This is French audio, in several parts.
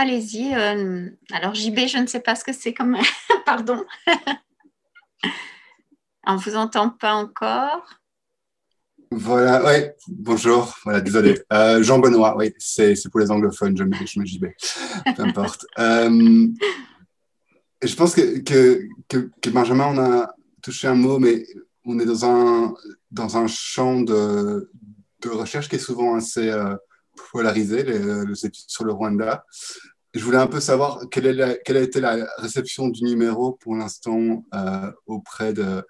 allez-y. Euh, alors, JB, je ne sais pas ce que c'est comme. Pardon. On ne vous entend pas encore. Voilà, oui, bonjour, voilà, désolé. Euh, Jean Benoît, oui, c'est pour les anglophones, je mets, je JB, peu importe. Euh, je pense que, que, que, Benjamin, on a touché un mot, mais on est dans un, dans un champ de, de recherche qui est souvent assez polarisé, les, études sur le Rwanda. Je voulais un peu savoir quelle, a été la réception du numéro pour l'instant auprès de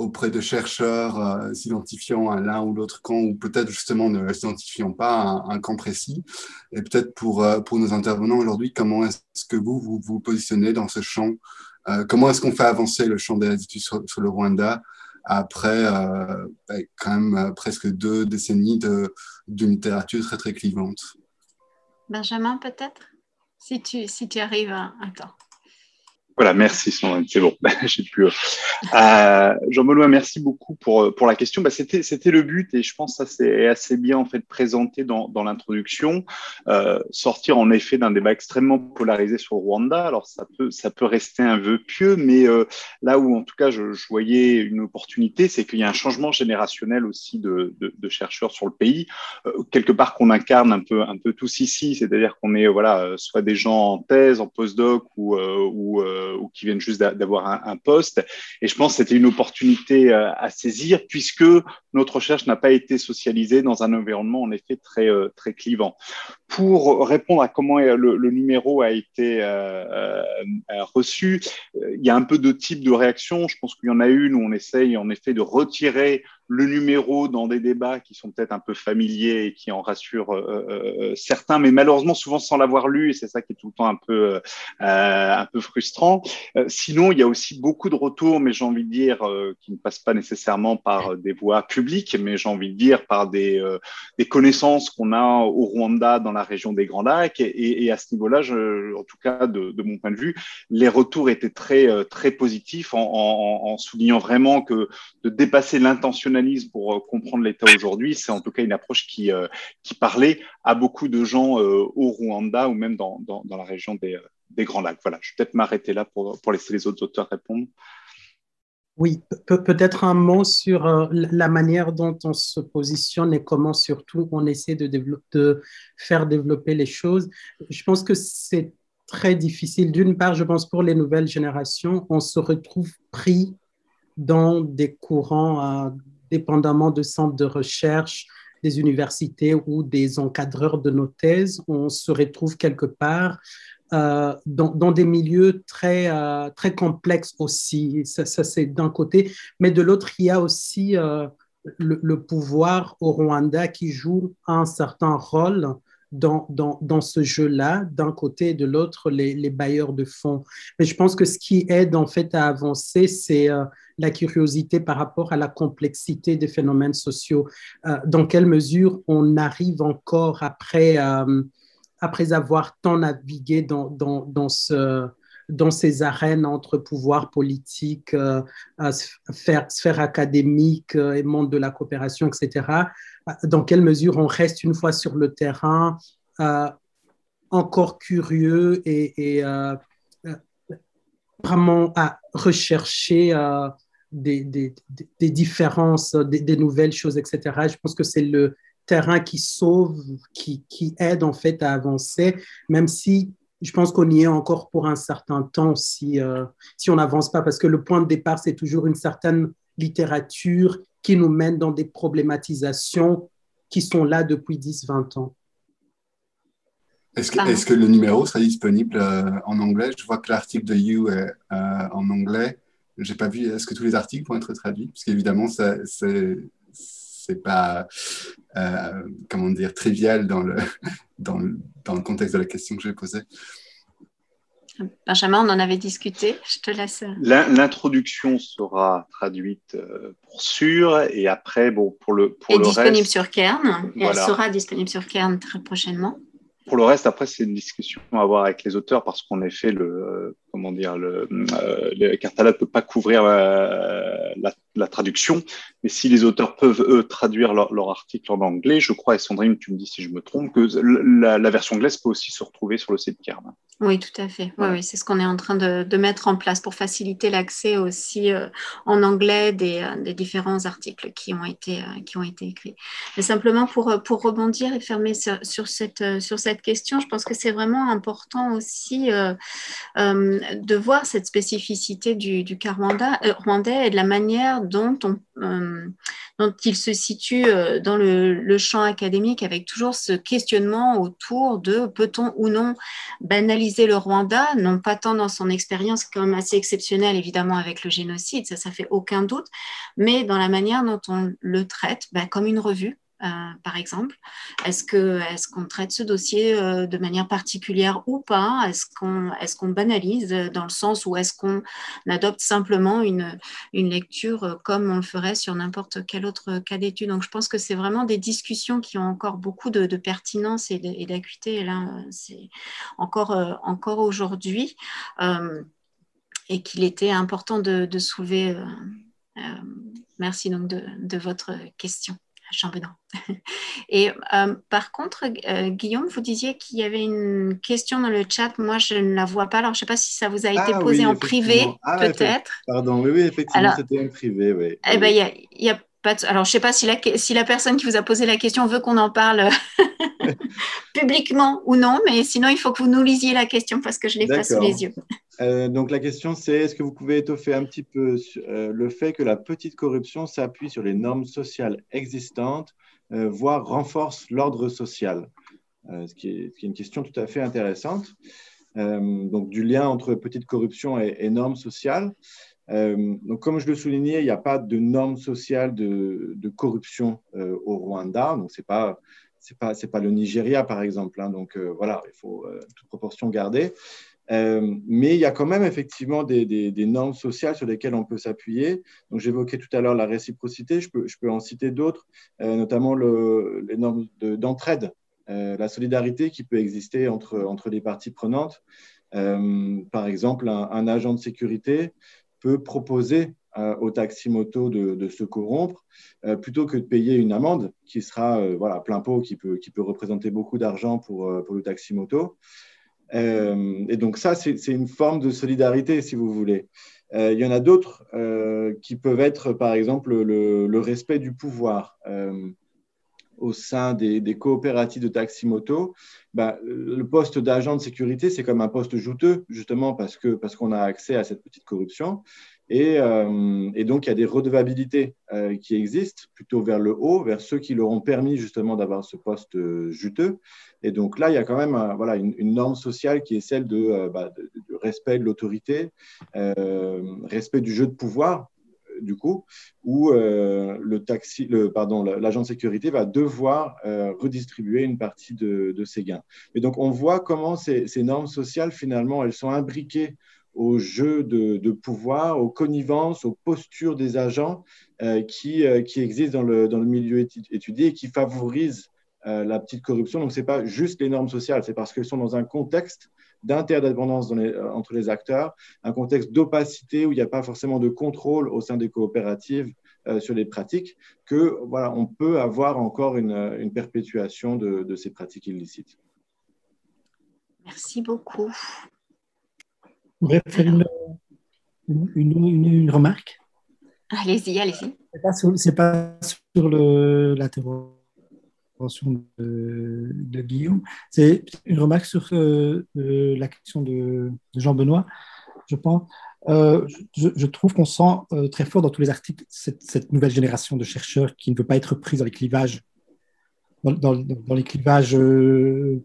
auprès de chercheurs euh, s'identifiant à l'un ou l'autre camp, ou peut-être justement ne s'identifiant pas à un, camp précis. Et peut-être pour, euh, pour nos intervenants aujourd'hui, comment est-ce que vous, vous vous positionnez dans ce champ euh, Comment est-ce qu'on fait avancer le champ des études sur, le Rwanda après ben, quand même presque deux décennies de, de littérature très très clivante? Benjamin, peut-être? Si tu, si tu arrives à... Attends. Voilà, merci, c'est bon, j'ai pu. Euh, Jean-Benoît, merci beaucoup pour, pour la question. Bah, c'était, c'était le but et je pense que ça s'est assez bien en fait présenté dans, dans l'introduction. Euh, sortir en effet d'un débat extrêmement polarisé sur Rwanda. Alors ça peut, ça peut rester un vœu pieux, mais euh, là où en tout cas je, voyais une opportunité, c'est qu'il y a un changement générationnel aussi de, de, chercheurs sur le pays. Euh, quelque part qu'on incarne un peu, un peu tous ici, c'est-à-dire qu'on est voilà, soit des gens en thèse, en postdoc ou, euh, ou qui viennent juste d'avoir un, poste. Et je pense que c'était une opportunité euh, à saisir puisque notre recherche n'a pas été socialisée dans un environnement en effet très, euh, très clivant. Pour répondre à comment le, numéro a été reçu, il y a un peu de type de réaction. Je pense qu'il y en a une où on essaye en effet de retirer le numéro dans des débats qui sont peut-être un peu familiers et qui en rassurent euh, euh, certains, mais malheureusement souvent sans l'avoir lu, et c'est ça qui est tout le temps un peu, euh, un peu frustrant. sinon, il y a aussi beaucoup de retours, mais j'ai envie de dire, qui ne passent pas nécessairement par des voies publiques, mais j'ai envie de dire par des, connaissances qu'on a au Rwanda dans la région des Grands Lacs. Et, à ce niveau-là, en tout cas de, mon point de vue, les retours étaient très, très positifs en, en, en soulignant vraiment que de dépasser l'intentionnalité pour euh, comprendre l'État aujourd'hui, c'est en tout cas une approche qui, euh, qui parlait à beaucoup de gens euh, au Rwanda ou même dans, dans, la région des, des, Grands Lacs. Voilà, je vais peut-être m'arrêter là pour, pour laisser les autres auteurs répondre. Oui, peut-être un mot sur la manière dont on se positionne et comment surtout on essaie de, de faire développer les choses. Je pense que c'est très difficile. D'une part, je pense pour les nouvelles générations, on se retrouve pris dans des courants dépendamment de centres de recherche, des universités ou des encadreurs de nos thèses, on se retrouve quelque part euh, dans, des milieux très, euh, très complexes aussi. Ça, c'est d'un côté. Mais de l'autre, il y a aussi euh, le, pouvoir au Rwanda qui joue un certain rôle dans, dans, dans ce jeu-là, d'un côté et de l'autre, les, les, bailleurs de fonds. Mais je pense que ce qui aide en fait à avancer, c'est la curiosité par rapport à la complexité des phénomènes sociaux. Euh, dans quelle mesure on arrive encore après, euh, après avoir tant navigué dans, dans, dans, ce, dans ces arènes entre pouvoir politique, euh, sphère, sphère, académique et monde de la coopération, etc., dans quelle mesure on reste une fois sur le terrain encore curieux et vraiment à rechercher des, des, des différences, des, des, nouvelles choses, etc. Je pense que c'est le terrain qui sauve, qui, qui, aide en fait à avancer, même si je pense qu'on y est encore pour un certain temps si, euh, si on n'avance pas, parce que le point de départ, c'est toujours une certaine littérature qui nous mène dans des problématisations qui sont là depuis 10-20 ans. Est-ce que, est que, le numéro sera disponible euh, en anglais? Je vois que l'article de You est euh, en anglais j'ai pas vu, est-ce que tous les articles vont être traduits? Parce qu'évidemment, c'est pas, euh, comment dire, trivial dans le, dans, le, dans le contexte de la question que j'ai posée. Benjamin, on en avait discuté. Je te laisse. L'introduction sera traduite euh, pour sûr, et après, bon, pour le pour et disponible sur Kern. elle sera disponible sur Kern très prochainement. Pour le reste, après, c'est une discussion à avoir avec les auteurs parce qu'en effet, le, comment dire, le, euh, le ne peut pas couvrir la, la, traduction, mais si les auteurs peuvent, eux, traduire leur, article en anglais, je crois, et Sandrine, tu me dis si je me trompe, que la, la version anglaise peut aussi se retrouver sur le site Kerm. Oui, tout à fait. Oui, oui c'est ce qu'on est en train de, de, mettre en place pour faciliter l'accès aussi euh, en anglais des, euh, des, différents articles qui ont été, euh, qui ont été écrits. Mais simplement pour, pour rebondir et fermer sur, sur cette, sur cette question, je pense que c'est vraiment important aussi de voir cette spécificité du, du cas rwandais et de la manière dont, on, dont il se situe euh, dans le, champ académique avec toujours ce questionnement autour de peut-on ou non banaliser le Rwanda, non pas tant dans son expérience comme assez exceptionnelle évidemment avec le génocide, ça ça fait aucun doute, mais dans la manière dont on le traite ben, comme une revue par exemple Est-ce qu'on traite ce dossier euh, de manière particulière ou pas? Est-ce qu'on banalise dans le sens où est-ce qu'on adopte simplement une, lecture comme on le ferait sur n'importe quel autre cas d'étude? Donc je pense que c'est vraiment des discussions qui ont encore beaucoup de, pertinence et d'acuité. là, c'est encore, euh, aujourd'hui. et qu'il était important de, soulever. merci donc de votre question. Chambédon. Et euh, par contre, euh, Guillaume, vous disiez qu'il y avait une question dans le chat. Moi, je ne la vois pas. Alors, je ne sais pas si ça vous a été ah posé en privé, ah, peut-être. Pardon, oui, oui, effectivement, c'était en privé. Oui. Eh ben, il y a, pas Alors, je ne sais pas si la, si la personne qui vous a posé la question veut qu'on en parle publiquement ou non, mais sinon, il faut que vous nous lisiez la question parce que je l'ai pas sous les yeux. Euh, donc la question c'est est-ce que vous pouvez étoffer un petit peu euh, le fait que la petite corruption s'appuie sur les normes sociales existantes, euh, voire renforce l'ordre social? Ce qui, est, une question tout à fait intéressante. donc du lien entre petite corruption et, normes sociales. donc comme je le soulignais, il n'y a pas de normes sociales de, corruption au Rwanda. Donc c'est pas c'est pas pas le Nigeria par exemple. Hein. donc voilà, il faut toute proportion garder. Euh, mais il y a quand même effectivement des, normes sociales sur lesquelles on peut s'appuyer. Donc j'évoquais tout à l'heure la réciprocité, je peux, en citer d'autres, euh, notamment le, les normes d'entraide, euh, la solidarité qui peut exister entre, les parties prenantes. par exemple, un, agent de sécurité peut proposer au taxi-moto de, se corrompre plutôt que de payer une amende qui sera plein pot, qui peut, qui peut représenter beaucoup d'argent pour, pour le taxi-moto. Euh, et donc ça, c'est une forme de solidarité, si vous voulez. Euh, il y en a d'autres euh, qui peuvent être, par exemple, le, respect du pouvoir. au sein des, coopératives de taxi-moto, bah, le poste d'agent de sécurité, c'est comme un poste juteux, justement parce qu'on parce qu'on a accès à cette petite corruption. Euh, et, donc, il y a des redevabilités euh, qui existent plutôt vers le haut, vers ceux qui leur ont permis justement d'avoir ce poste euh, juteux. Et donc là, il y a quand même voilà, une, norme sociale qui est celle de, bah, respect de l'autorité, respect du jeu de pouvoir, du coup, où l'agent de sécurité va devoir redistribuer une partie de, ses gains. Et donc, on voit comment ces normes sociales, finalement, elles sont imbriquées au jeu de, pouvoir, aux connivences, aux postures des agents euh, qui, euh, qui existent dans le, dans le milieu étudié et qui favorisent euh, la petite corruption. Donc, ce n'est pas juste les normes sociales, c'est parce qu'elles sont dans un contexte d'interdépendance entre les acteurs, un contexte d'opacité où il n'y a pas forcément de contrôle au sein des coopératives sur les pratiques, que voilà, on peut avoir encore une, une perpétuation de, de ces pratiques illicites. Merci beaucoup voudrais faire une, une, une, remarque? Allez-y, allez-y. Ce n'est pas, sur l'intervention de, de, Guillaume, c'est une remarque sur euh, euh, la question de, Jean-Benoît, je pense. Euh, je, trouve qu'on sent très fort dans tous les articles cette, cette, nouvelle génération de chercheurs qui ne veut pas être prise dans les dans, les clivages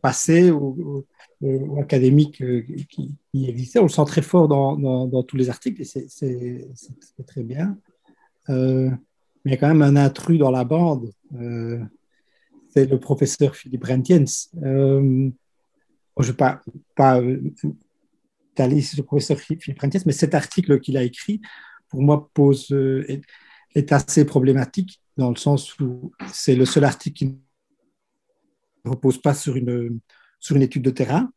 passés ou, euh, académique euh, qui, existait. On le sent très fort dans, tous les articles et c'est très bien. Euh, mais il y a quand même un intrus dans la bande. c'est le professeur Philippe Rentiens. je ne vais pas, pas le professeur Philippe Rentiens, mais cet article qu'il a écrit, pour moi, pose, est, est assez problématique dans le sens où c'est le seul article qui ne repose pas sur une sur une étude de terrain,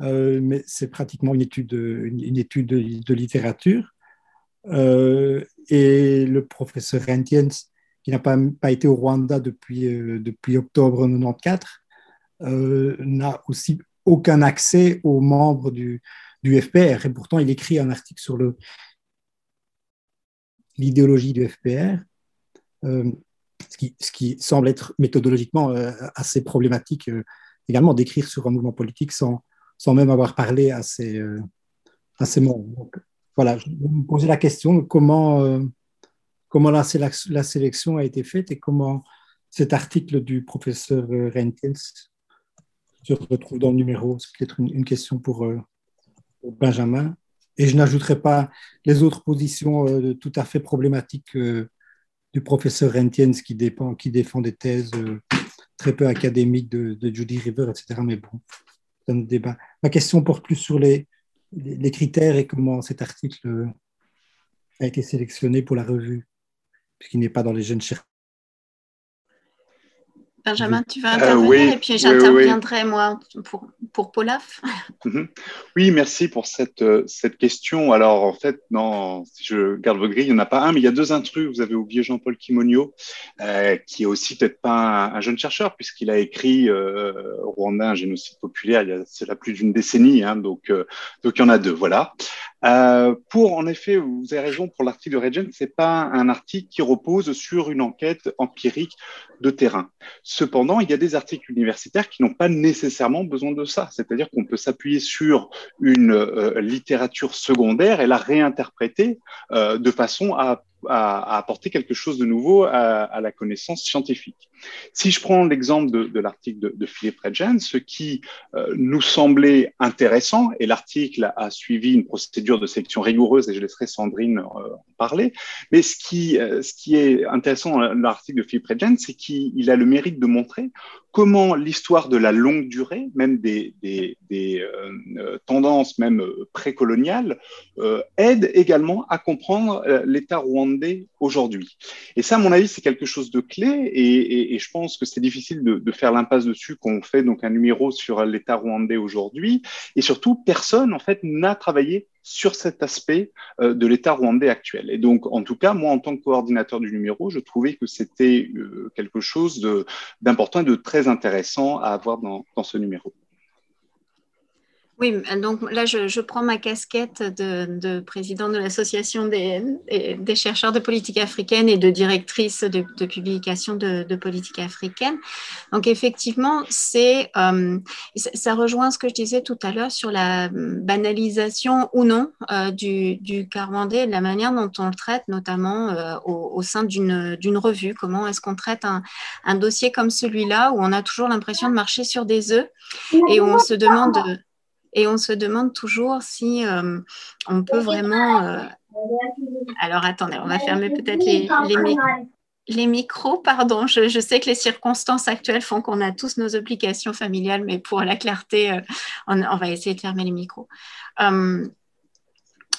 mais c'est pratiquement une étude, une, étude de, littérature. et le professeur Rentiens, qui n'a pas, pas, été au Rwanda depuis, depuis octobre 1994, n'a aussi aucun accès aux membres du, du FPR. Et pourtant, il écrit un article sur l'idéologie du FPR, euh, ce, qui, semble être méthodologiquement euh, assez problématique euh, également d'écrire sur un mouvement politique sans, sans même avoir parlé à ses, à ses membres. Voilà, je me poser la question comment, comment la, sélection a été faite et comment cet article du professeur Renkels se retrouve dans le numéro. C'est peut-être une, question pour, Benjamin. Et je n'ajouterai pas les autres positions euh, tout à fait problématiques euh, professeur Rentiens qui, défend des thèses euh, très peu académiques de, Judy River, etc. Mais bon, c'est un débat. Ma question porte plus sur les, critères et comment cet article a été sélectionné pour la revue, puisqu'il n'est pas dans les jeunes chercheurs Benjamin, tu vas euh, intervenir et puis j'interviendrai moi pour, pour Polaf. Mhm. Oui, merci pour cette, euh, cette question. Alors, en fait, non, si je garde vos grilles, il n'y en a pas un, mais il y a deux intrus. Vous avez oublié Jean-Paul Kimonio, euh, qui est aussi peut-être pas un, jeune chercheur, puisqu'il a écrit Rwanda, un génocide populaire, il y a cela plus d'une décennie. Hein, donc, donc, il y en a deux, voilà. Euh, pour, en effet, vous avez raison, pour l'article de Regent, c'est pas un article qui repose sur une enquête empirique de terrain. Cependant, il y a des articles universitaires qui n'ont pas nécessairement besoin de ça. C'est-à-dire qu'on peut s'appuyer sur une euh, littérature secondaire et la réinterpréter euh, de façon à à, apporter quelque chose de nouveau à, la connaissance scientifique. Si je prends l'exemple de, l'article de, Philippe Redgen, ce qui euh, nous semblait intéressant, et l'article a suivi une procédure de sélection rigoureuse, et je laisserai Sandrine euh, en parler, mais ce qui, euh, ce qui est intéressant dans l'article de Philippe Redgen, c'est qu'il a le mérite de montrer comment l'histoire de la longue durée, même des, des, des tendances même précoloniales, aide également à comprendre l'État rwandais aujourd'hui. Et ça, à mon avis, c'est quelque chose de clé et, je pense que c'est difficile de, faire l'impasse dessus qu'on fait donc un numéro sur l'État rwandais aujourd'hui. Et surtout, personne, en fait, n'a travaillé sur cet aspect euh, de l'État rwandais actuel. Et donc, en tout cas, moi, en tant que coordinateur du numéro, je trouvais que c'était euh, quelque chose d'important et de très intéressant à avoir dans ce numéro. Oui, donc là, je, prends ma casquette de, président de l'association des, des, chercheurs de politique africaine et de directrice de, publication de, politique africaine. Donc, effectivement, c'est, euh, ça rejoint ce que je disais tout à l'heure sur la banalisation ou non euh, du, du de la manière dont on le traite, notamment euh, au, sein d'une revue. Comment est-ce qu'on traite un, un dossier comme celui-là où on a toujours l'impression de marcher sur des œufs et où on se demande et on se demande toujours si euh, on peut vraiment. Euh, alors attendez, on va fermer peut-être les, les, micros. Pardon, je, sais que les circonstances actuelles font qu'on a tous nos obligations familiales, mais pour la clarté, euh, on, va essayer de fermer les micros.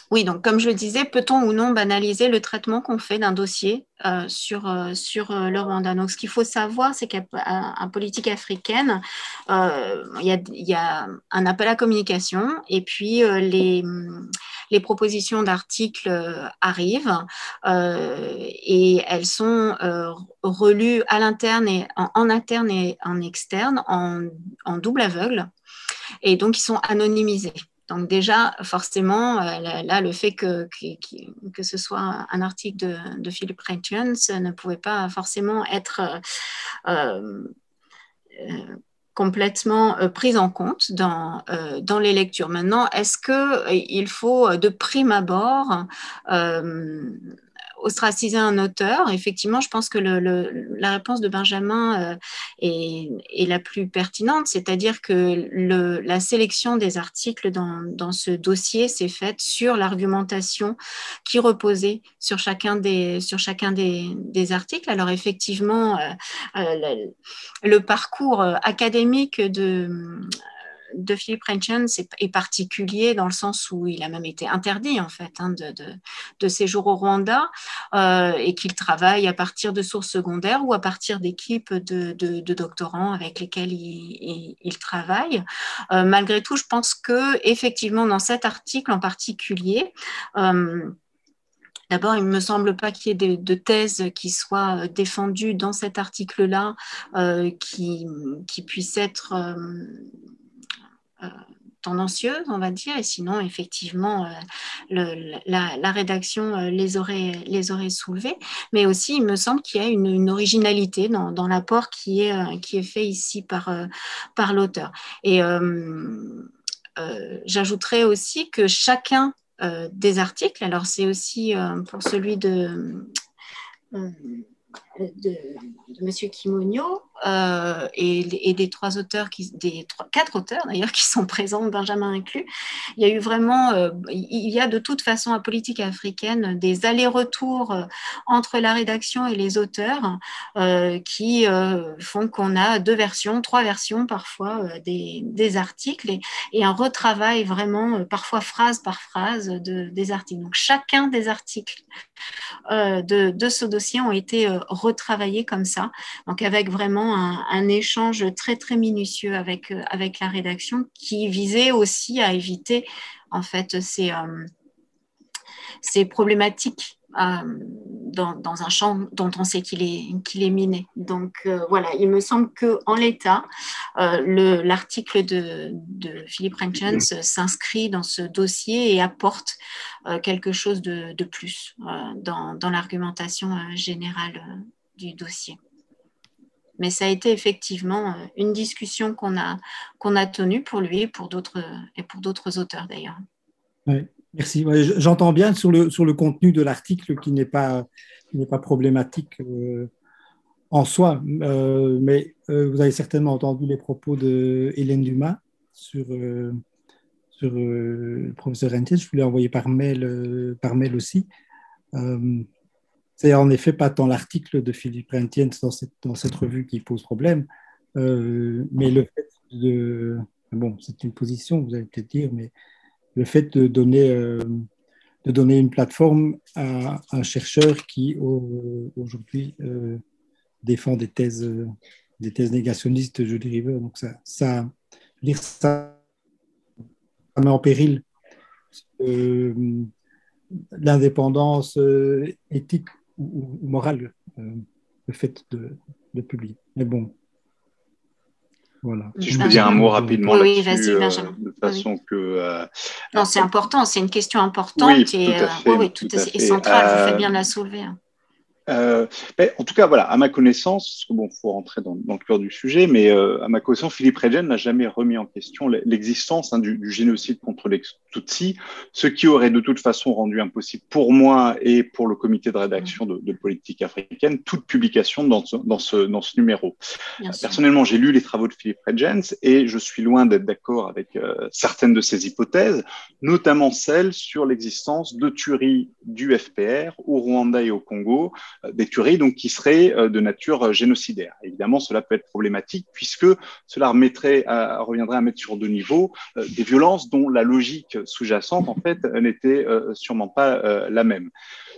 Oui, donc comme je le disais, peut-on ou non banaliser le traitement qu'on fait d'un dossier euh, sur, euh, sur euh, le Rwanda? Donc ce qu'il faut savoir, c'est qu'en politique africaine, il y, a, un appel à communication et puis les, les, propositions d'articles arrivent et elles sont relues à l'interne et en, interne et en externe en, en double aveugle et donc ils sont anonymisés. Donc déjà, forcément, euh, là, le fait que, ce soit un article de, de Philip ne pouvait pas forcément être euh, euh, complètement pris en compte dans, dans les lectures. Maintenant, est-ce qu'il faut de prime abord ostraciser un auteur, effectivement, je pense que le, la réponse de Benjamin euh, est, la plus pertinente, c'est-à-dire que le, la sélection des articles dans, dans ce dossier s'est faite sur l'argumentation qui reposait sur chacun des, sur chacun des, des articles. Alors effectivement, euh, euh, le, le, parcours académique de de Philippe Renchens est, particulier dans le sens où il a même été interdit en fait hein, de, de, séjour au Rwanda euh, et qu'il travaille à partir de sources secondaires ou à partir d'équipes de, de, doctorants avec lesquels il, il, travaille. Euh, malgré tout, je pense que effectivement dans cet article en particulier, D'abord, il ne me semble pas qu'il y ait de, de, thèses qui soient euh, défendues dans cet article-là euh, qui, qui puissent être euh, tendancieuses, on va dire. Et sinon, effectivement, la, rédaction les aurait, les aurait soulevées. Mais aussi, il me semble qu'il y a une, originalité dans, l'apport qui est, fait ici par, par l'auteur. Et j'ajouterais aussi que chacun euh, des articles. Alors c'est aussi euh, pour celui de, euh, de, de Monsieur Kimonio, euh, et, des trois auteurs, qui, des trois, quatre auteurs d'ailleurs qui sont présents, Benjamin inclus, il y a eu vraiment, euh, il y a de toute façon à politique africaine des allers-retours euh, entre la rédaction et les auteurs qui font qu'on a deux versions, trois versions parfois des, des, articles et, et, un retravail vraiment parfois phrase par phrase de, des articles. Donc chacun des articles de, de, ce dossier ont été retravaillés comme ça, donc avec vraiment un, échange très très minutieux avec, euh, avec la rédaction qui visait aussi à éviter en fait ces, euh, ces problématiques euh, dans, dans, un champ dont on sait qu'il est, qu'il est miné. Donc voilà, il me semble qu'en l'état, l'article de, de, Philippe Renchens s'inscrit dans ce dossier et apporte quelque chose de, de plus dans, dans l'argumentation générale du dossier. Mais ça a été effectivement euh, une discussion qu'on a, qu'on a tenue pour lui et pour d'autres, auteurs d'ailleurs. merci. J'entends bien sur le, sur le contenu de l'article qui n'est pas, pas problématique euh, en soi, euh, mais vous avez certainement entendu les propos de Hélène Dumas sur, sur le professeur Rentier. Je vous l'ai envoyé par mail, par mail aussi. C'est en effet pas tant l'article de Philippe Rentiens dans cette, dans cette revue qui pose problème, euh, mais le fait de. Bon, c'est une position, vous allez peut-être dire, mais le fait de donner, euh, de donner une plateforme à un chercheur qui aujourd'hui euh, défend des thèses, des thèses négationnistes, je dirais. Donc, ça, ça, lire ça, ça met en péril l'indépendance éthique ou, moral euh, le fait de, de, publier. Mais bon, voilà. Si je peux dire un mot rapidement oui, vas-y, euh, Benjamin. de façon que. Euh, non, c'est important, c'est une question importante oui, et, tout à fait, oui, tout, tout est centrale. Vous faites bien de la soulever. Hein. Euh, en tout cas, voilà, à ma connaissance, bon, faut rentrer dans, dans, le cœur du sujet, mais euh, à ma connaissance, Philippe Regen n'a jamais remis en question l'existence hein, du, du, génocide contre les Tutsis, ce qui aurait de toute façon rendu impossible pour moi et pour le comité de rédaction de, de politique africaine toute publication dans ce, dans ce, dans ce numéro. Personnellement, j'ai lu les travaux de Philippe Regens et je suis loin d'être d'accord avec euh, certaines de ses hypothèses, notamment celle sur l'existence de tueries du FPR au Rwanda et au Congo des tueries donc qui seraient euh, de nature euh, génocidaire. Évidemment, cela peut être problématique puisque cela reviendrait à mettre sur deux niveaux des violences dont la logique sous-jacente en fait n'était sûrement pas la même.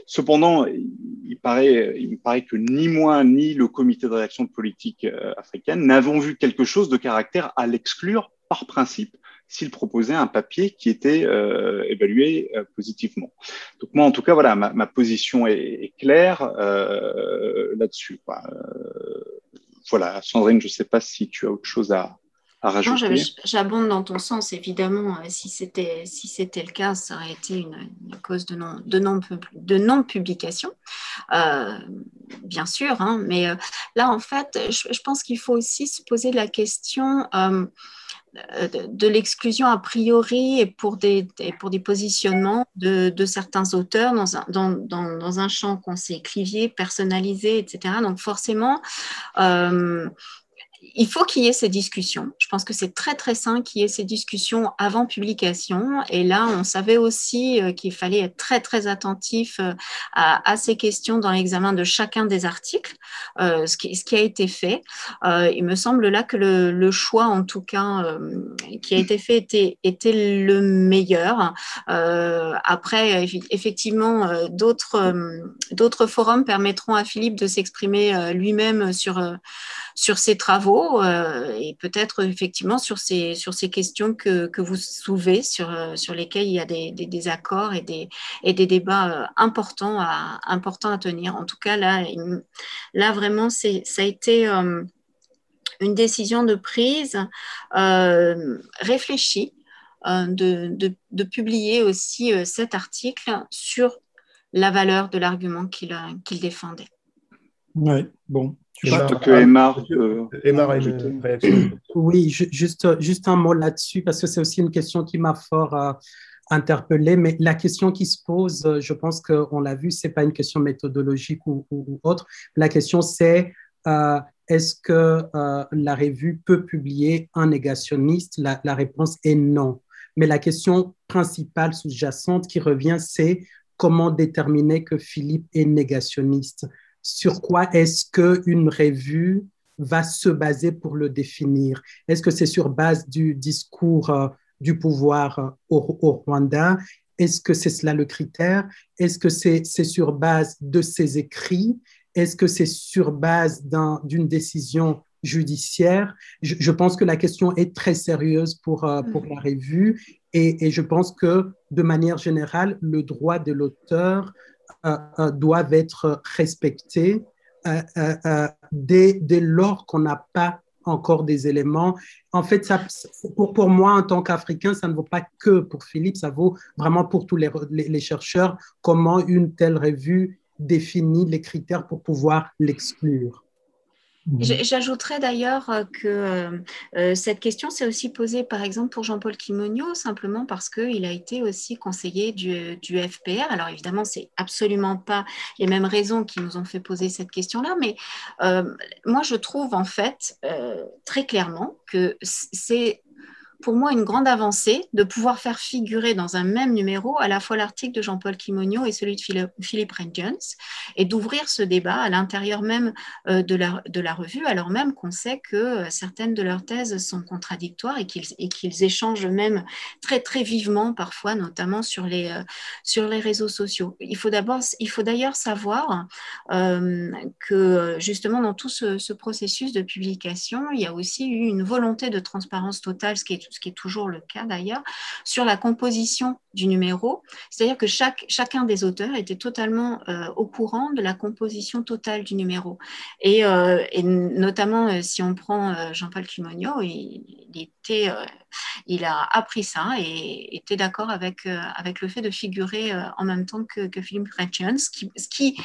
Cependant, il, paraît, il me paraît que ni moi ni le comité de réaction de politique africaine n'avons vu quelque chose de caractère à l'exclure par principe s'il proposait un papier qui était euh, évalué euh, positivement. Donc moi, en tout cas, voilà, ma, ma position est, est claire euh, là-dessus. Euh, voilà, Sandrine, je ne sais pas si tu as autre chose à, à rajouter. J'abonde dans ton sens, évidemment. Euh, si c'était si c'était le cas, ça aurait été une, une cause de non de non de non publication, euh, bien sûr. Hein, mais là, en fait, je, je pense qu'il faut aussi se poser la question. Euh, de l'exclusion a priori et pour des, pour des positionnements de, de certains auteurs dans un, dans, dans, dans un champ qu'on sait clivier, personnalisé, etc. Donc forcément, euh, il faut qu'il y ait ces discussions. Je pense que c'est très très sain qu'il y ait ces discussions avant publication. Et là, on savait aussi euh, qu'il fallait être très très attentif euh, à, ces questions dans l'examen de chacun des articles, euh, ce, qui, a été fait. il me semble là que le, choix, en tout cas, qui a été fait était, le meilleur. après, effectivement, d'autres forums permettront à Philippe de s'exprimer lui-même sur sur ses travaux euh, et peut-être effectivement sur ces, sur ces questions que, vous soulevez, sur, euh, sur lesquelles il y a des, des, accords et des, débats euh, importants à, tenir. En tout cas, là, vraiment, ça a été une décision de prise réfléchie de, publier aussi cet article sur la valeur de l'argument qu'il défendait. Oui, bon, que Emma, Emma a une réaction. Oui, juste, juste un mot là-dessus, parce que c'est aussi une question qui m'a fort euh, interpellé. Mais la question qui se pose, euh, je pense qu'on l'a vu, ce n'est pas une question méthodologique ou, autre. La question, c'est euh, est-ce que la revue peut publier un négationniste? La, la réponse est non. Mais la question principale sous-jacente qui revient, c'est comment déterminer que Philippe est négationniste? Sur quoi est-ce qu'une revue va se baser pour le définir? Est-ce que c'est sur base du discours euh, du pouvoir euh, au, Rwanda? Est-ce que c'est cela le critère? Est-ce que c'est sur base de ses écrits? Est-ce que c'est sur base d'une décision judiciaire? Je, pense que la question est très sérieuse pour, euh, pour la revue et, et, je pense que de manière générale, le droit de l'auteur doivent être respectés euh, dès, dès lors qu'on n'a pas encore des éléments. En fait, ça, pour, pour moi, en tant qu'Africain, ça ne vaut pas que pour Philippe, ça vaut vraiment pour tous les, les chercheurs, comment une telle revue définit les critères pour pouvoir l'exclure. Mhm. J'ajouterais d'ailleurs euh, que euh, euh, cette question s'est aussi posée, par exemple, pour Jean-Paul Kimonio, simplement parce qu'il a été aussi conseiller du, du FPR. Alors évidemment, c'est absolument pas les mêmes raisons qui nous ont fait poser cette question-là, mais moi, je trouve en fait très clairement que c'est pour moi une grande avancée de pouvoir faire figurer dans un même numéro à la fois l'article de Jean-Paul Kimonio et celui de Philippe Rengens et d'ouvrir ce débat à l'intérieur même euh, de la, de la revue, alors même qu'on sait que euh, certaines de leurs thèses sont contradictoires et qu'ils échangent même très très vivement parfois, notamment sur les, euh, sur les réseaux sociaux. Il faut d'abord, il faut d'ailleurs savoir que justement dans tout ce, ce processus de publication, il y a aussi eu une volonté de transparence totale, ce qui est ce qui est toujours le cas d'ailleurs, sur la composition du numéro. C'est-à-dire que chaque, chacun des auteurs était totalement euh, au courant de la composition totale du numéro. Et, euh, notamment, euh, si on prend Jean-Paul Kimonio, il, était, il a appris ça et était d'accord avec, avec le fait de figurer en même temps que, que Philippe qui, ce qui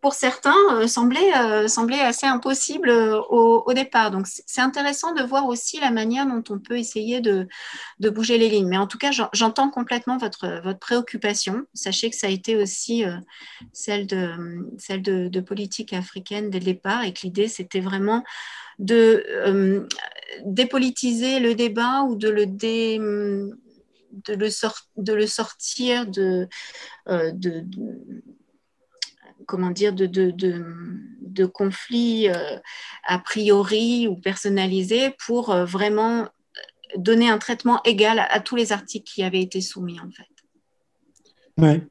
pour certains, euh, semblait, euh, semblait assez impossible euh, au, départ. Donc, c'est intéressant de voir aussi la manière dont on peut essayer de, bouger les lignes. Mais en tout cas, j'entends complètement votre, votre préoccupation. Sachez que ça a été aussi celle, de, celle de, politique africaine dès le départ et que l'idée, c'était vraiment de dépolitiser le débat ou de le dé de le, de le sortir de, comment dire, de, de, de, conflits euh, a priori ou personnalisés pour euh, vraiment donner un traitement égal à, tous les articles qui avaient été soumis, en fait. Oui.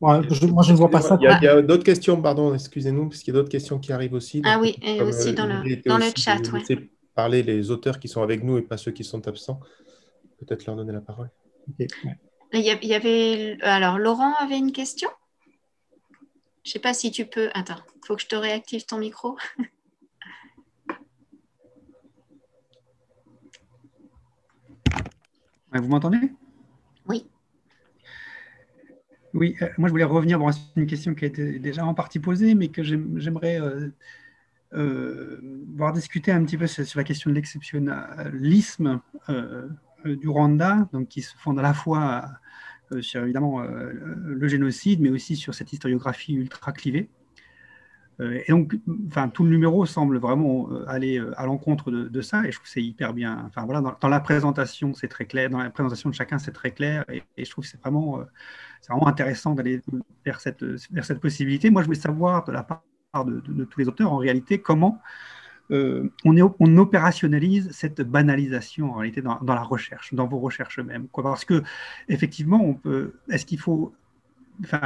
moi, je ne vois pas ça. Il y a, d'autres questions, pardon, excusez-nous, parce qu'il y a d'autres questions qui arrivent aussi. ah oui, et aussi euh, dans le, dans le chat. Oui. Parler les auteurs qui sont avec nous et pas ceux qui sont absents. Peut-être leur donner la parole. Il y avait. Alors, Laurent avait une question? Je ne sais pas si tu peux. Attends, il faut que je te réactive ton micro. Vous m'entendez? Oui. Oui, euh, moi je voulais revenir, bon, c'est une question qui a été déjà en partie posée, mais que j'aimerais euh, euh, voir discuter un petit peu sur la question de l'exceptionnalisme du Rwanda, donc qui se fonde à la fois sur évidemment le génocide, mais aussi sur cette historiographie ultra clivée. et donc, enfin, tout le numéro semble vraiment aller à l'encontre de, ça, et je trouve que c'est hyper bien. Enfin voilà, dans, la présentation, c'est très clair, dans la présentation de chacun, c'est très clair, et, je trouve que c'est vraiment, c'est vraiment intéressant d'aller vers cette, vers cette possibilité. Moi, je voulais savoir de la part de tous les auteurs, en réalité, comment euh, on, on, opérationnalise cette banalisation en réalité dans, la recherche, dans vos recherches même. Parce que effectivement, on peut. Est-ce qu'il faut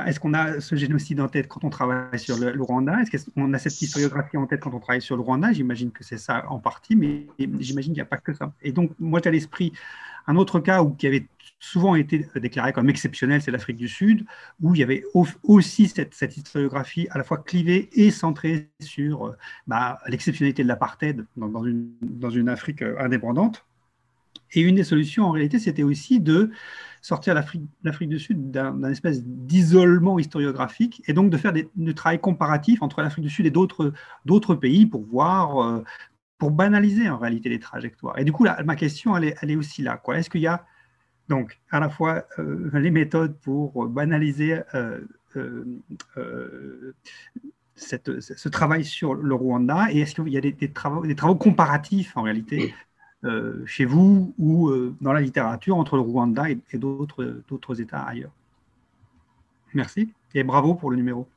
est-ce qu'on a ce génocide en tête quand on travaille sur le, Rwanda? Est-ce qu'on a cette historiographie en tête quand on travaille sur le Rwanda? J'imagine que c'est ça en partie, mais j'imagine qu'il n'y a pas que ça. Et donc, moi, j'ai l'esprit un autre cas où, qui avait souvent été déclaré comme exceptionnel, c'est l'Afrique du Sud, où il y avait aussi cette, historiographie à la fois clivée et centrée sur euh, bah, l'exceptionnalité de l'apartheid dans, une, Afrique euh, indépendante. Et une des solutions, en réalité, c'était aussi de sortir l'Afrique du Sud d'un espèce d'isolement historiographique et donc de faire du travail comparatif entre l'Afrique du Sud et d'autres pays pour voir, euh, pour banaliser en réalité les trajectoires. Et du coup, ma question, elle est, elle est aussi là. Est-ce qu'il y a donc à la fois euh, les méthodes pour banaliser euh, cette, ce travail sur le Rwanda et est-ce qu'il y a des, travaux, des travaux comparatifs en réalité euh, chez vous ou euh, dans la littérature entre le Rwanda et, d'autres États ailleurs? Merci et bravo pour le numéro.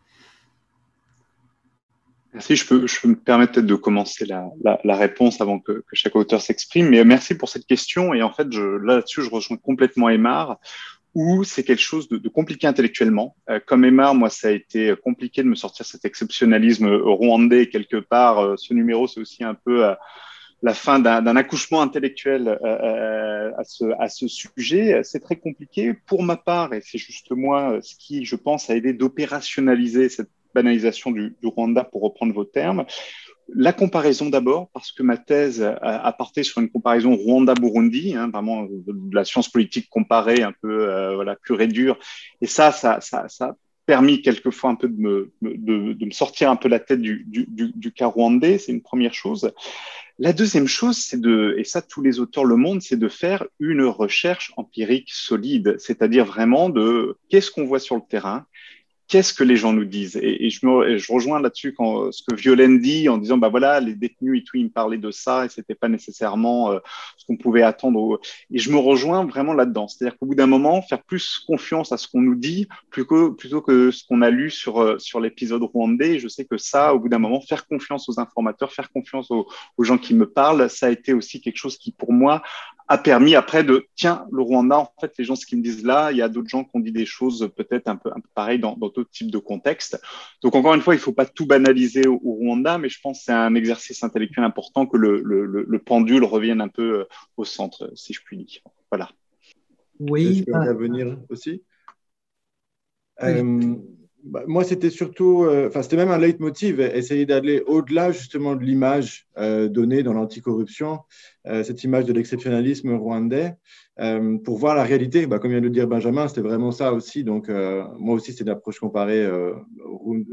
Merci, je peux, je me permettre peut-être de commencer la, réponse avant que, chaque auteur s'exprime, mais merci pour cette question. Et en fait, là-dessus, je rejoins complètement Aymar, où c'est quelque chose de, compliqué intellectuellement. Euh, comme Aymar, moi, ça a été compliqué de me sortir cet exceptionnalisme rwandais quelque part. ce numéro, c'est aussi un peu la fin d'un accouchement intellectuel euh, euh, à, ce, à, ce, sujet. C'est très compliqué. Pour ma part, et c'est juste moi ce qui, je pense, a aidé d'opérationnaliser cette banalisation du, du, Rwanda, pour reprendre vos termes. La comparaison d'abord, parce que ma thèse a, porté sur une comparaison Rwanda-Burundi, hein, vraiment de la science politique comparée, un peu euh, voilà, pure et dure. Et ça, ça, ça, ça permis quelquefois un peu de me, de, me sortir un peu la tête du, du, du, cas rwandais, c'est une première chose. La deuxième chose, c'est de, et ça tous les auteurs le montrent, c'est de faire une recherche empirique solide, c'est-à-dire vraiment de qu'est-ce qu'on voit sur le terrain, qu'est-ce que les gens nous disent et, je, me, rejoins là-dessus quand ce que Violaine dit en disant bah voilà les détenus et tout ils me parlaient de ça et c'était pas nécessairement euh, ce qu'on pouvait attendre. Et je me rejoins vraiment là-dedans. C'est-à-dire qu'au bout d'un moment faire plus confiance à ce qu'on nous dit plutôt que ce qu'on a lu sur euh, sur l'épisode rwandais je sais que ça au bout d'un moment faire confiance aux informateurs faire confiance aux gens qui me parlent ça a été aussi quelque chose qui pour moi a permis après de tiens le Rwanda en fait les gens ce qu'ils me disent là il y a d'autres gens qui ont dit des choses peut-être un peu un peu pareil dans, d'autres types de contextes. Donc encore une fois il faut pas tout banaliser au, Rwanda mais je pense que c'est un exercice intellectuel important que le, le, le, pendule revienne un peu euh, au centre si je puis dire. Voilà. Oui je peux euh, venir aussi? euh, bah, moi, c'était surtout, euh, enfin, c'était même un leitmotiv, essayer d'aller au-delà justement de l'image euh, donnée dans l'anticorruption, euh, cette image de l'exceptionnalisme rwandais, pour voir la réalité. Bah, comme vient de le dire Benjamin, c'était vraiment ça aussi. Donc, moi aussi, c'est une approche comparée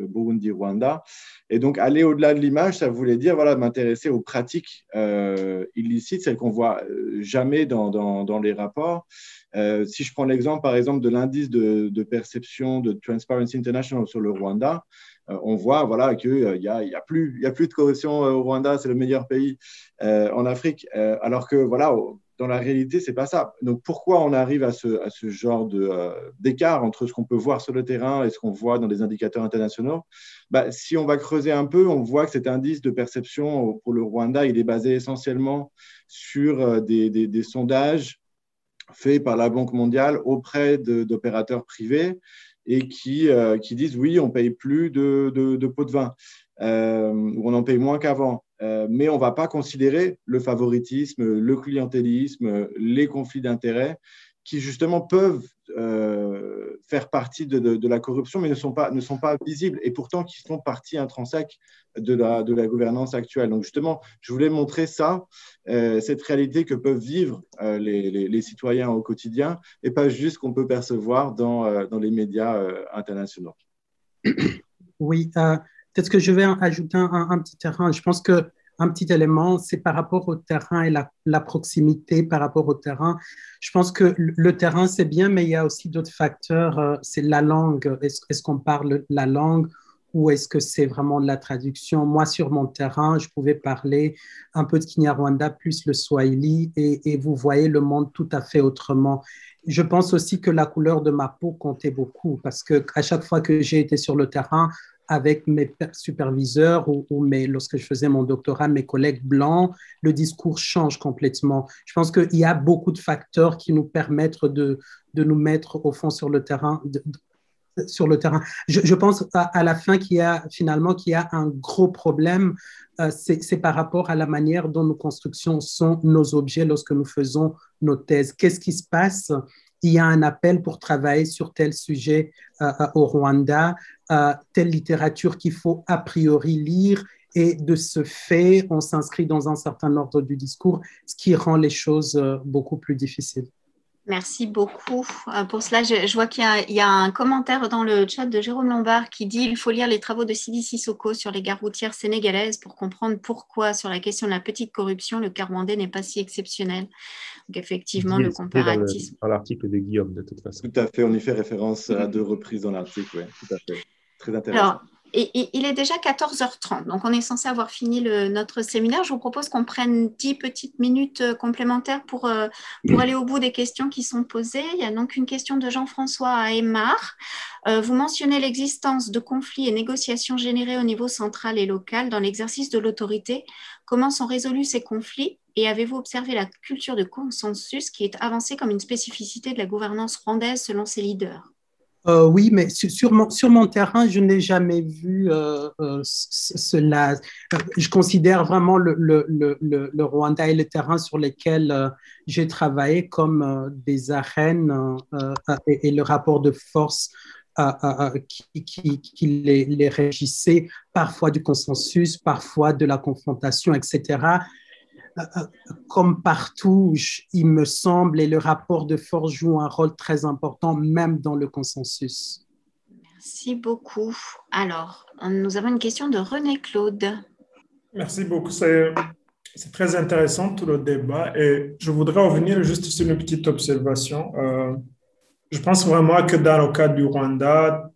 Burundi-Rwanda. Et donc, aller au-delà de l'image, ça voulait dire, voilà, m'intéresser aux pratiques illicites, celles qu'on voit jamais dans, dans, les rapports. Euh, si je prends l'exemple, par exemple, de l'indice de, perception de Transparency International sur le Rwanda, euh, on voit voilà, qu'il n'y euh, a, y a, plus, de corruption au Rwanda, c'est le meilleur pays en Afrique, alors que voilà, dans la réalité, c'est pas ça. Donc pourquoi on arrive à ce, genre d'écart entre ce qu'on peut voir sur le terrain et ce qu'on voit dans les indicateurs internationaux? Bah, Si on va creuser un peu, on voit que cet indice de perception pour le Rwanda, il est basé essentiellement sur des, sondages fait par la Banque mondiale auprès d'opérateurs privés et qui, euh, qui, disent oui, on paye plus de, de, pots de vin, euh, ou on en paye moins qu'avant. Euh, mais on ne va pas considérer le favoritisme, le clientélisme, les conflits d'intérêts qui justement peuvent euh, faire partie de, la corruption, mais ne sont, pas, ne sont pas visibles, et pourtant qui font partie intrinsèque de la, de la gouvernance actuelle. Donc justement, je voulais montrer ça, euh, cette réalité que peuvent vivre euh, les, les, citoyens au quotidien, et pas juste qu'on peut percevoir dans, dans les médias internationaux. Oui, peut-être que je vais ajouter un, un, petit terrain. Je pense que un petit élément, c'est par rapport au terrain et la, proximité par rapport au terrain. Je pense que le terrain, c'est bien, mais il y a aussi d'autres facteurs. Euh, c'est la langue. Est-ce qu'on parle la langue ou est-ce que c'est vraiment de la traduction? Moi, sur mon terrain, je pouvais parler un peu de Kinyarwanda plus le Swahili et, et, vous voyez le monde tout à fait autrement. Je pense aussi que la couleur de ma peau comptait beaucoup parce que à chaque fois que j'ai été sur le terrain, avec mes superviseurs ou, ou lorsque je faisais mon doctorat, mes collègues blancs, le discours change complètement. Je pense qu'il y a beaucoup de facteurs qui nous permettent de, de nous mettre au fond sur le terrain. Sur le terrain. Je, pense à, la fin qu'il y a finalement qu'il y a un gros problème, euh, c'est par rapport à la manière dont nos constructions sont nos objets lorsque nous faisons nos thèses. Qu'est-ce qui se passe? Il y a un appel pour travailler sur tel sujet euh, au Rwanda, euh, telle littérature qu'il faut a priori lire. Et de ce fait, on s'inscrit dans un certain ordre du discours, ce qui rend les choses euh, beaucoup plus difficiles. Merci beaucoup pour cela. Je, je vois qu'il y, y, a un commentaire dans le chat de Jérôme Lombard qui dit il faut lire les travaux de Sidi Sissoko sur les gares routières sénégalaises pour comprendre pourquoi, sur la question de la petite corruption, le cas rwandais n'est pas si exceptionnel. Donc, effectivement, le comparatisme. Dans l'article de Guillaume, de toute façon. Tout à fait, on y fait référence à deux reprises dans l'article, oui, tout à fait. Très intéressant. Alors, et, et, il est déjà 14h30, donc on est censé avoir fini le, notre séminaire. Je vous propose qu'on prenne 10 petites minutes euh, complémentaires pour, euh, pour aller au bout des questions qui sont posées. Il y a donc une question de Jean-François à Aymar. Euh, vous mentionnez l'existence de conflits et négociations générés au niveau central et local dans l'exercice de l'autorité. Comment sont résolus ces conflits? Et avez-vous observé la culture de consensus qui est avancée comme une spécificité de la gouvernance rwandaise selon ses leaders? Euh, oui, mais sur mon, terrain, je n'ai jamais vu euh, euh, cela. Je considère vraiment le, Rwanda et le terrain sur lesquels j'ai travaillé comme des arènes et, le rapport de force qui, les, régissait, parfois du consensus, parfois de la confrontation, etc comme partout, il me semble, et le rapport de force joue un rôle très important, même dans le consensus. Merci beaucoup. Alors, nous avons une question de René Claude. Merci beaucoup. C'est très intéressant tout le débat et je voudrais revenir juste sur une petite observation. Euh, je pense vraiment que dans le cas du Rwanda,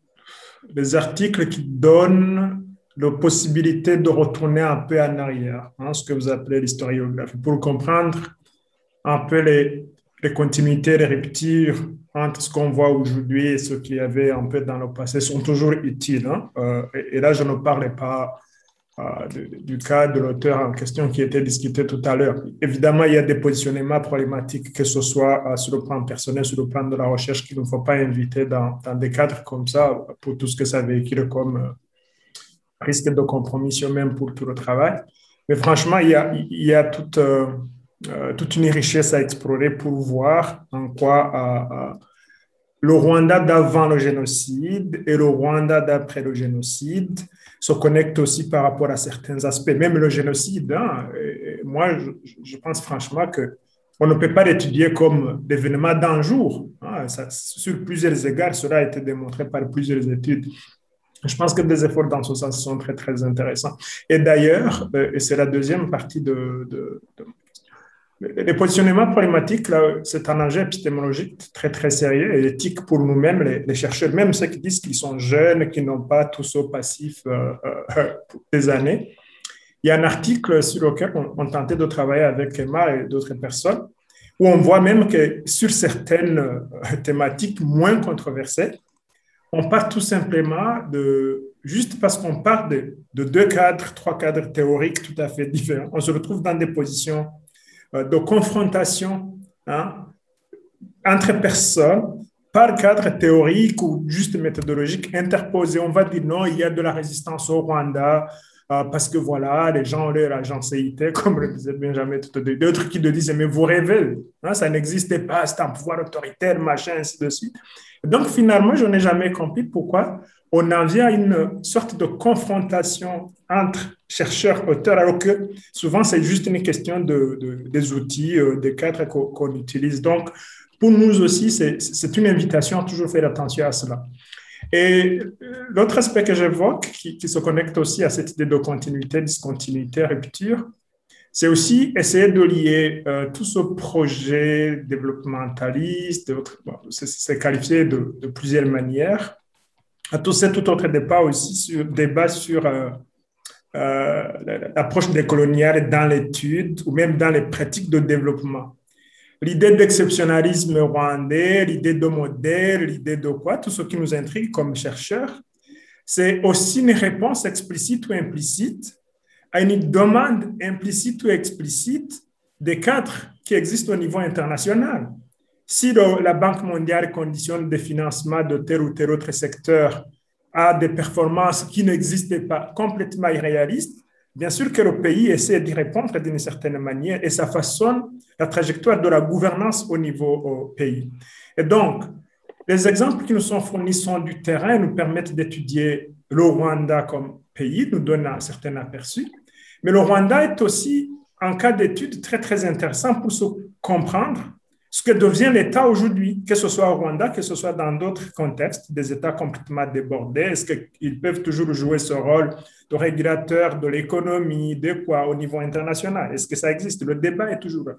les articles qui donnent la possibilité de retourner un peu en arrière, hein, ce que vous appelez l'historiographie, pour comprendre un peu les, les continuités, les ruptures entre ce qu'on voit aujourd'hui et ce qu'il y avait un peu dans le passé sont toujours utiles. Hein. Euh, et, là, je ne parlais pas euh, du cas de l'auteur en question qui était discuté tout à l'heure. Évidemment, il y a des positionnements problématiques, que ce soit euh, sur le plan personnel, sur le plan de la recherche, qu'il ne faut pas inviter dans, dans, des cadres comme ça pour tout ce que ça véhicule comme risque de compromission même pour tout le travail. Mais franchement, il y a, il y a toute, euh, toute une richesse à explorer pour voir en quoi euh, euh, le Rwanda d'avant le génocide et le Rwanda d'après le génocide se connectent aussi par rapport à certains aspects. Même le génocide, hein, moi, je, pense franchement que on ne peut pas l'étudier comme l'événement d'un jour. Hein, sur plusieurs égards, cela a été démontré par plusieurs études. Je pense que des efforts dans ce sens sont très, très intéressants. Et d'ailleurs, euh, et c'est la deuxième partie de, de, de les positionnements problématiques, c'est un enjeu épistémologique très, très sérieux et éthique pour nous-mêmes, les, chercheurs, même ceux qui disent qu'ils sont jeunes, qui n'ont pas tout ce passif euh, euh, des années. Il y a un article sur lequel on, on tentait de travailler avec Emma et d'autres personnes, où on voit même que sur certaines thématiques moins controversées, on part tout simplement de, juste parce qu'on part de, de, deux cadres, trois cadres théoriques tout à fait différents, on se retrouve dans des positions euh, de confrontation hein, entre personnes par cadre théorique ou juste méthodologique interposé. On va dire non, il y a de la résistance au Rwanda, euh, parce que voilà, les gens ont leur agencéité, comme le disait Benjamin tout D'autres qui te disent, mais vous rêvez, hein, ça n'existait pas, c'est un pouvoir autoritaire, machin, ainsi de suite. Donc, finalement, je n'ai jamais compris pourquoi on en vient à une sorte de confrontation entre chercheurs, auteurs, alors que souvent, c'est juste une question de, de des outils, euh, des cadres qu'on qu utilise. Donc, pour nous aussi, c'est une invitation à toujours faire attention à cela. Et l'autre aspect que j'évoque, qui, se connecte aussi à cette idée de continuité, discontinuité, rupture, c'est aussi essayer de lier euh, tout ce projet développementaliste, c'est qualifié de, de, plusieurs manières, à tout ce tout autre débat aussi sur, débat sur euh, euh, l'approche décoloniale dans l'étude ou même dans les pratiques de développement. L'idée d'exceptionnalisme rwandais, l'idée de modèle, l'idée de quoi, tout ce qui nous intrigue comme chercheurs, c'est aussi une réponse explicite ou implicite à une demande implicite ou explicite des cadres qui existent au niveau international. Si la Banque mondiale conditionne des financements de tel ou tel autre secteur à des performances qui n'existaient pas, complètement irréalistes, bien sûr que le pays essaie d'y répondre d'une certaine manière et ça façonne la trajectoire de la gouvernance au niveau pays. Et donc, les exemples qui nous sont fournis sont du terrain, nous permettent d'étudier le Rwanda comme pays, nous donnent un certain aperçu. Mais le Rwanda est aussi un cas d'étude très, très intéressant pour se comprendre ce que devient l'État aujourd'hui, que ce soit au Rwanda, que ce soit dans d'autres contextes, des États complètement débordés. Est-ce qu'ils peuvent toujours jouer ce rôle de régulateur de l'économie, de quoi au niveau international? Est-ce que ça existe? Le débat est toujours là.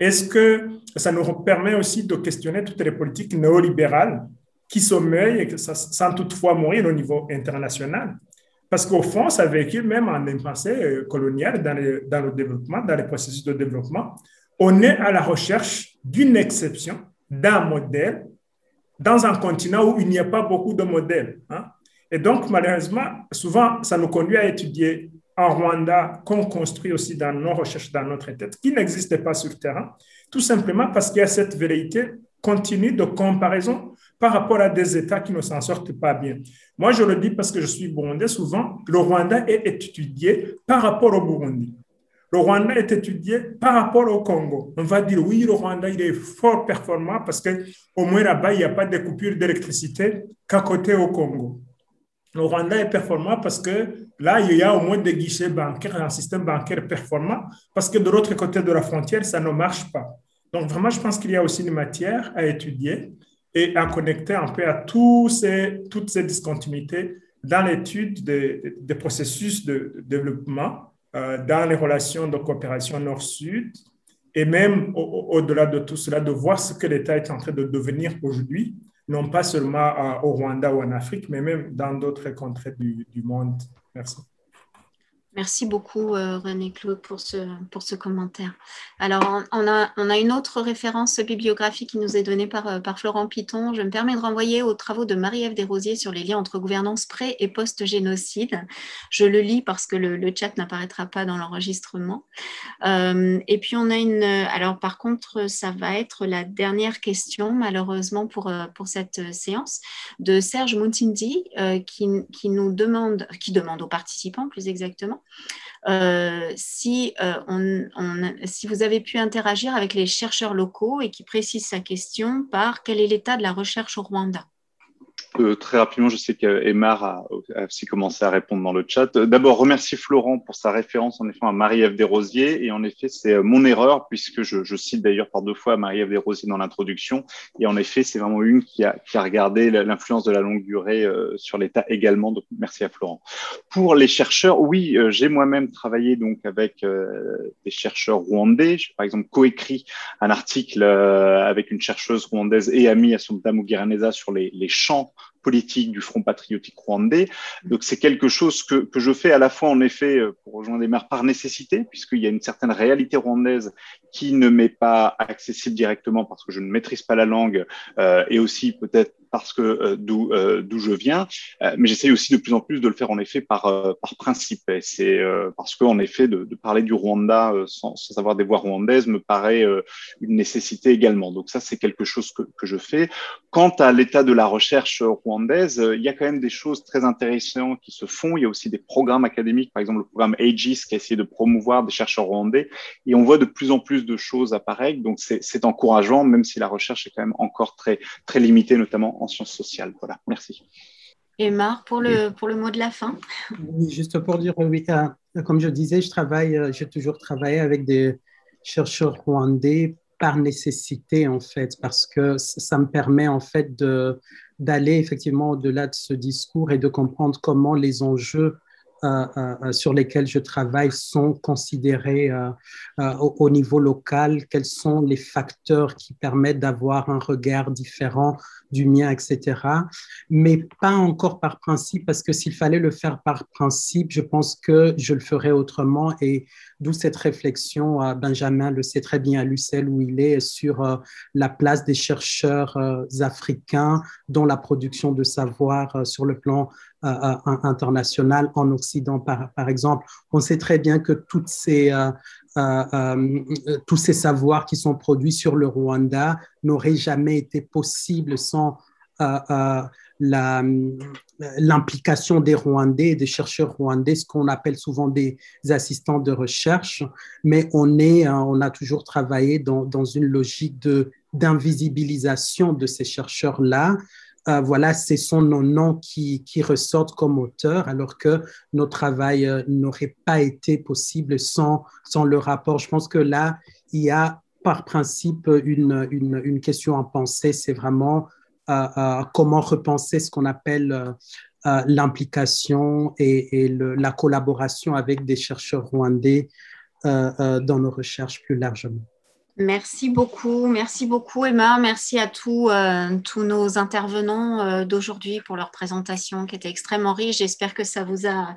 Est-ce que ça nous permet aussi de questionner toutes les politiques néolibérales qui sommeillent sans toutefois mourir au niveau international? Parce qu'au fond, ça véhicule même en une pensée euh, coloniale dans, dans le développement, dans les processus de développement. On est à la recherche d'une exception, d'un modèle, dans un continent où il n'y a pas beaucoup de modèles. Hein. Et donc, malheureusement, souvent, ça nous conduit à étudier en Rwanda qu'on construit aussi dans nos recherches, dans notre tête, qui n'existait pas sur le terrain, tout simplement parce qu'il y a cette vérité continue de comparaison par rapport à des États qui ne s'en sortent pas bien. Moi, je le dis parce que je suis burundais, souvent, le Rwanda est étudié par rapport au Burundi. Le Rwanda est étudié par rapport au Congo. On va dire, oui, le Rwanda, il est fort performant parce qu'au moins là-bas, il n'y a pas de coupure d'électricité qu'à côté au Congo. Le Rwanda est performant parce que là, il y a au moins des guichets bancaires, un système bancaire performant, parce que de l'autre côté de la frontière, ça ne marche pas. Donc, vraiment, je pense qu'il y a aussi une matière à étudier et à connecter un peu à toutes ces discontinuités dans l'étude des, processus de, développement, euh, dans les relations de coopération nord-sud, et même au-delà de tout cela, de voir ce que l'État est en train de devenir aujourd'hui, non pas seulement au Rwanda ou en Afrique, mais même dans d'autres contrées du monde. Merci. Merci beaucoup, euh, René Claude, pour ce, pour ce commentaire. Alors, on a, on a une autre référence bibliographique qui nous est donnée par, euh, par Florent Piton. Je me permets de renvoyer aux travaux de Marie-Ève Desrosiers sur les liens entre gouvernance pré- et post-génocide. Je le lis parce que le, le chat n'apparaîtra pas dans l'enregistrement. Euh, et puis, on a une. Alors, par contre, ça va être la dernière question, malheureusement, pour, pour cette séance, de Serge Moutindi, qui, qui nous demande, qui demande aux participants, plus exactement, euh, si, euh, si vous avez pu interagir avec les chercheurs locaux et qui précise sa question par quel est l'état de la recherche au Rwanda? Euh, très rapidement, je sais qu'Emar a, aussi commencé à répondre dans le chat. D'abord, remercier Florent pour sa référence en effet à Marie-Ève Desrosiers. Et en effet, c'est euh, mon erreur puisque je, je cite d'ailleurs par deux fois Marie-Ève Desrosiers dans l'introduction. Et en effet, c'est vraiment une qui a, qui a regardé l'influence de la longue durée euh, sur l'État également. Donc, merci à Florent. Pour les chercheurs, oui, euh, j'ai moi-même travaillé donc avec des chercheurs rwandais. J'ai par exemple coécrit un article avec une chercheuse rwandaise et amie Assumpta Mugiraneza sur les, les champs politique du Front patriotique rwandais. Donc c'est quelque chose que, que, je fais à la fois en effet euh, pour rejoindre des maires par nécessité, puisqu'il y a une certaine réalité rwandaise qui ne m'est pas accessible directement parce que je ne maîtrise pas la langue euh, et aussi peut-être parce que euh, d'où euh, d'où je viens, euh, mais j'essaye aussi de plus en plus de le faire en effet par par principe. Et c'est parce que en effet de, de, parler du Rwanda sans, sans avoir des voix rwandaises me paraît une nécessité également. Donc ça c'est quelque chose que, que je fais. Quant à l'état de la recherche rwandaise, il y a quand même des choses très intéressantes qui se font. Il y a aussi des programmes académiques, par exemple le programme AGIS qui a essayé de promouvoir des chercheurs rwandais, et on voit de plus en plus de choses apparaître. Donc, c'est encourageant, même si la recherche est quand même encore très, très limitée, notamment en sciences sociales. Voilà, merci. Et Marc, pour le, pour le mot de la fin. Oui, juste pour dire, oui, comme je disais, je travaille, euh, j'ai toujours travaillé avec des chercheurs rwandais par nécessité, en fait, parce que ça me permet, en fait, d'aller effectivement au-delà de ce discours et de comprendre comment les enjeux sur lesquels je travaille sont considérés au, au, niveau local, quels sont les facteurs qui permettent d'avoir un regard différent du mien, etc. Mais pas encore par principe, parce que s'il fallait le faire par principe, je pense que je le ferais autrement. Et d'où cette réflexion, Benjamin le sait très bien à Lucelle où il est, sur euh, la place des chercheurs euh, africains dans la production de savoir euh, sur le plan international en Occident, par, par, exemple. On sait très bien que toutes ces, tous ces savoirs qui sont produits sur le Rwanda n'auraient jamais été possibles sans l'implication des Rwandais, des chercheurs rwandais, ce qu'on appelle souvent des assistants de recherche, mais on, est, hein, on a toujours travaillé dans, dans une logique d'invisibilisation de, ces chercheurs-là. Euh, voilà, ce sont nos noms qui, qui, ressortent comme auteurs, alors que notre travail euh, n'aurait pas été possible sans, le rapport. Je pense que là, il y a par principe une, une, question à penser, c'est vraiment comment repenser ce qu'on appelle euh, euh, l'implication et, la collaboration avec des chercheurs rwandais euh, dans nos recherches plus largement. Merci beaucoup, merci beaucoup Emma, merci à tous, tous nos intervenants d'aujourd'hui pour leur présentation qui était extrêmement riche. J'espère que ça vous a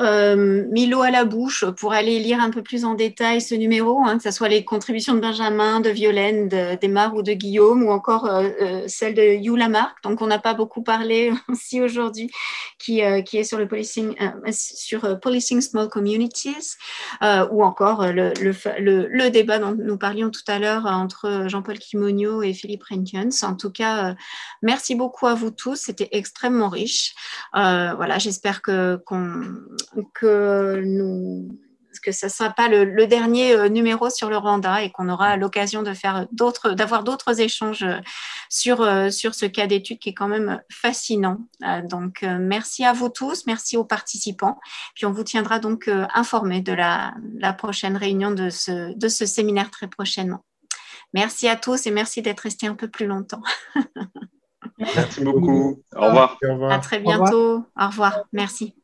euh, l'eau à la bouche pour aller lire un peu plus en détail ce numéro, hein, que ce soit les contributions de Benjamin, de Violaine, d'Emma ou de Guillaume, ou encore euh, euh, celle de Hugh Lamarck, donc on n'a pas beaucoup parlé aussi aujourd'hui, qui, euh, qui est sur le policing, sur policing small communities, ou encore le, le, le, débat dont nous parlions tout à l'heure entre Jean-Paul Kimonio et Philippe Renkens. En tout cas, merci beaucoup à vous tous, c'était extrêmement riche. voilà, j'espère que qu'on que nous que ce ne sera pas le, dernier euh, numéro sur le Rwanda et qu'on aura l'occasion de faire d'autres, d'avoir d'autres échanges euh, sur, euh, sur ce cas d'étude qui est quand même fascinant. Donc, merci à vous tous, merci aux participants. Puis on vous tiendra donc informé de la, la prochaine réunion de ce, de ce séminaire très prochainement. Merci à tous et merci d'être restés un peu plus longtemps. Merci beaucoup. Au revoir. À très bientôt. Au revoir. Merci.